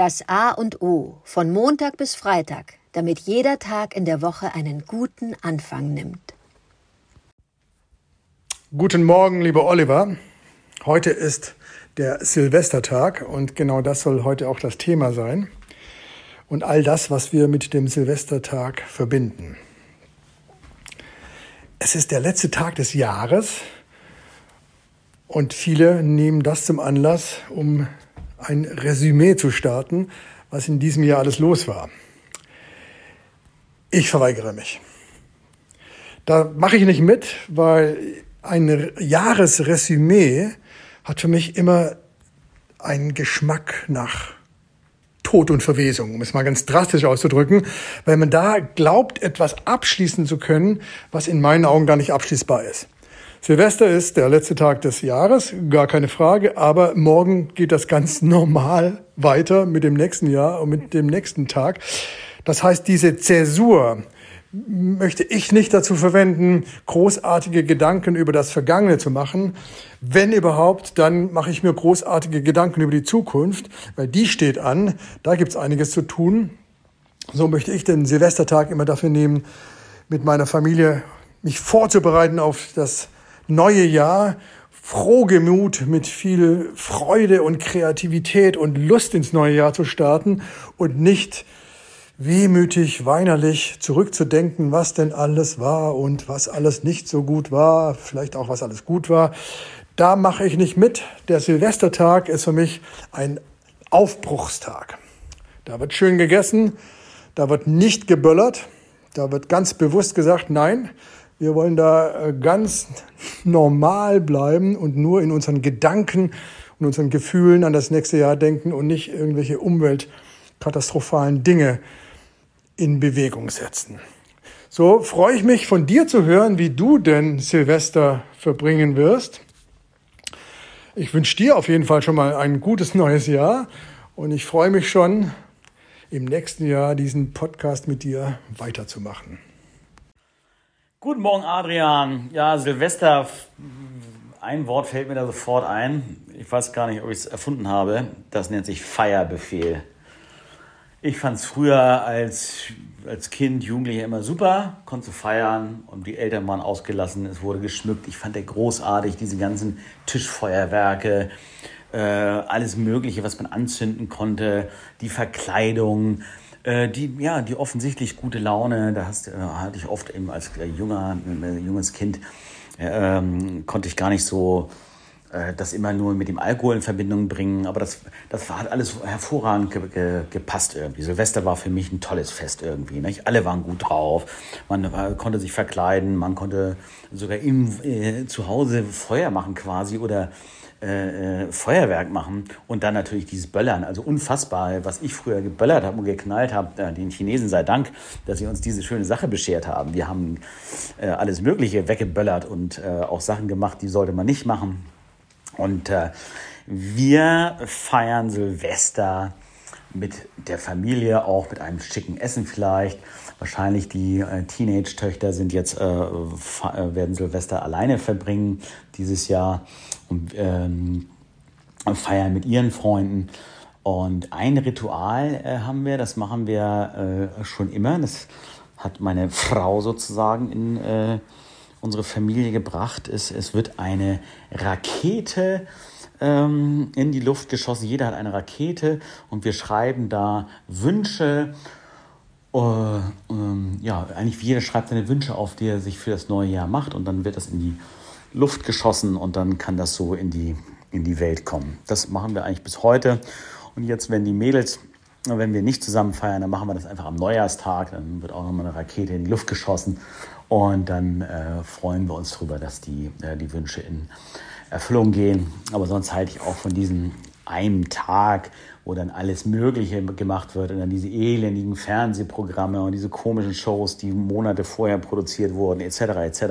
Das A und O von Montag bis Freitag, damit jeder Tag in der Woche einen guten Anfang nimmt. Guten Morgen, lieber Oliver. Heute ist der Silvestertag und genau das soll heute auch das Thema sein. Und all das, was wir mit dem Silvestertag verbinden. Es ist der letzte Tag des Jahres und viele nehmen das zum Anlass, um ein Resümee zu starten, was in diesem Jahr alles los war. Ich verweigere mich. Da mache ich nicht mit, weil ein Jahresresümee hat für mich immer einen Geschmack nach Tod und Verwesung, um es mal ganz drastisch auszudrücken, weil man da glaubt, etwas abschließen zu können, was in meinen Augen gar nicht abschließbar ist. Silvester ist der letzte Tag des Jahres, gar keine Frage, aber morgen geht das ganz normal weiter mit dem nächsten Jahr und mit dem nächsten Tag. Das heißt, diese Zäsur möchte ich nicht dazu verwenden, großartige Gedanken über das Vergangene zu machen. Wenn überhaupt, dann mache ich mir großartige Gedanken über die Zukunft, weil die steht an. Da gibt's einiges zu tun. So möchte ich den Silvestertag immer dafür nehmen, mit meiner Familie mich vorzubereiten auf das neue Jahr frohgemut mit viel Freude und Kreativität und Lust ins neue Jahr zu starten und nicht wehmütig, weinerlich zurückzudenken, was denn alles war und was alles nicht so gut war, vielleicht auch was alles gut war. Da mache ich nicht mit. Der Silvestertag ist für mich ein Aufbruchstag. Da wird schön gegessen, da wird nicht geböllert, da wird ganz bewusst gesagt, nein, wir wollen da äh, ganz normal bleiben und nur in unseren Gedanken und unseren Gefühlen an das nächste Jahr denken und nicht irgendwelche umweltkatastrophalen Dinge in Bewegung setzen. So freue ich mich von dir zu hören, wie du denn Silvester verbringen wirst. Ich wünsche dir auf jeden Fall schon mal ein gutes neues Jahr und ich freue mich schon, im nächsten Jahr diesen Podcast mit dir weiterzumachen. Guten Morgen, Adrian. Ja, Silvester, ein Wort fällt mir da sofort ein. Ich weiß gar nicht, ob ich es erfunden habe. Das nennt sich Feierbefehl. Ich fand es früher als, als Kind, Jugendlicher immer super, konnte feiern und die Eltern waren ausgelassen, es wurde geschmückt. Ich fand der großartig, diese ganzen Tischfeuerwerke, äh, alles Mögliche, was man anzünden konnte, die Verkleidung, äh, die, ja, die offensichtlich gute Laune, da hast, äh, hatte ich oft eben als äh, junger, äh, junges Kind, äh, ähm, konnte ich gar nicht so das immer nur mit dem Alkohol in Verbindung bringen, aber das, das hat alles hervorragend ge ge gepasst irgendwie. Silvester war für mich ein tolles Fest irgendwie. Nicht? Alle waren gut drauf, man war, konnte sich verkleiden, man konnte sogar im, äh, zu Hause Feuer machen quasi oder äh, äh, Feuerwerk machen und dann natürlich dieses Böllern. Also unfassbar, was ich früher geböllert habe und geknallt habe. Äh, den Chinesen sei Dank, dass sie uns diese schöne Sache beschert haben. Wir haben äh, alles Mögliche weggeböllert und äh, auch Sachen gemacht, die sollte man nicht machen. Und äh, wir feiern Silvester mit der Familie, auch mit einem schicken Essen vielleicht. Wahrscheinlich die äh, Teenage-Töchter sind jetzt, äh, werden Silvester alleine verbringen dieses Jahr und ähm, feiern mit ihren Freunden. Und ein Ritual äh, haben wir, das machen wir äh, schon immer. Das hat meine Frau sozusagen in äh, unsere Familie gebracht. Es, es wird eine Rakete ähm, in die Luft geschossen. Jeder hat eine Rakete und wir schreiben da Wünsche. Äh, ähm, ja, eigentlich jeder schreibt seine Wünsche auf, die er sich für das neue Jahr macht und dann wird das in die Luft geschossen und dann kann das so in die, in die Welt kommen. Das machen wir eigentlich bis heute. Und jetzt, wenn die Mädels, wenn wir nicht zusammen feiern, dann machen wir das einfach am Neujahrstag. Dann wird auch nochmal eine Rakete in die Luft geschossen. Und dann äh, freuen wir uns darüber, dass die, äh, die Wünsche in Erfüllung gehen. Aber sonst halte ich auch von diesem einem Tag, wo dann alles Mögliche gemacht wird und dann diese elendigen Fernsehprogramme und diese komischen Shows, die Monate vorher produziert wurden, etc. etc.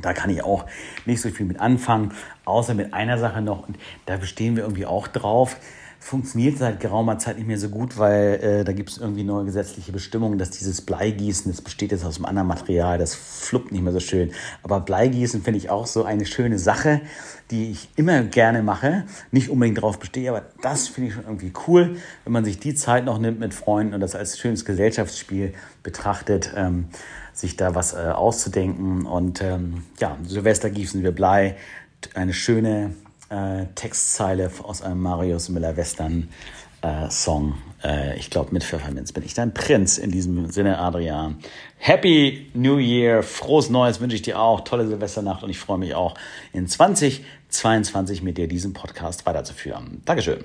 Da kann ich auch nicht so viel mit anfangen, außer mit einer Sache noch, und da bestehen wir irgendwie auch drauf. Funktioniert seit geraumer Zeit nicht mehr so gut, weil äh, da gibt es irgendwie neue gesetzliche Bestimmungen, dass dieses Bleigießen, das besteht jetzt aus einem anderen Material, das fluppt nicht mehr so schön. Aber Bleigießen finde ich auch so eine schöne Sache, die ich immer gerne mache, nicht unbedingt darauf bestehe, aber das finde ich schon irgendwie cool, wenn man sich die Zeit noch nimmt mit Freunden und das als schönes Gesellschaftsspiel betrachtet, ähm, sich da was äh, auszudenken. Und ähm, ja, Silvester gießen wir Blei, eine schöne äh, Textzeile aus einem Marius Müller-Western äh, Song. Äh, ich glaube, mit Pfefferminz bin ich dein Prinz. In diesem Sinne, Adrian. Happy New Year, frohes Neues wünsche ich dir auch, tolle Silvesternacht und ich freue mich auch in 2022 mit dir diesen Podcast weiterzuführen. Dankeschön.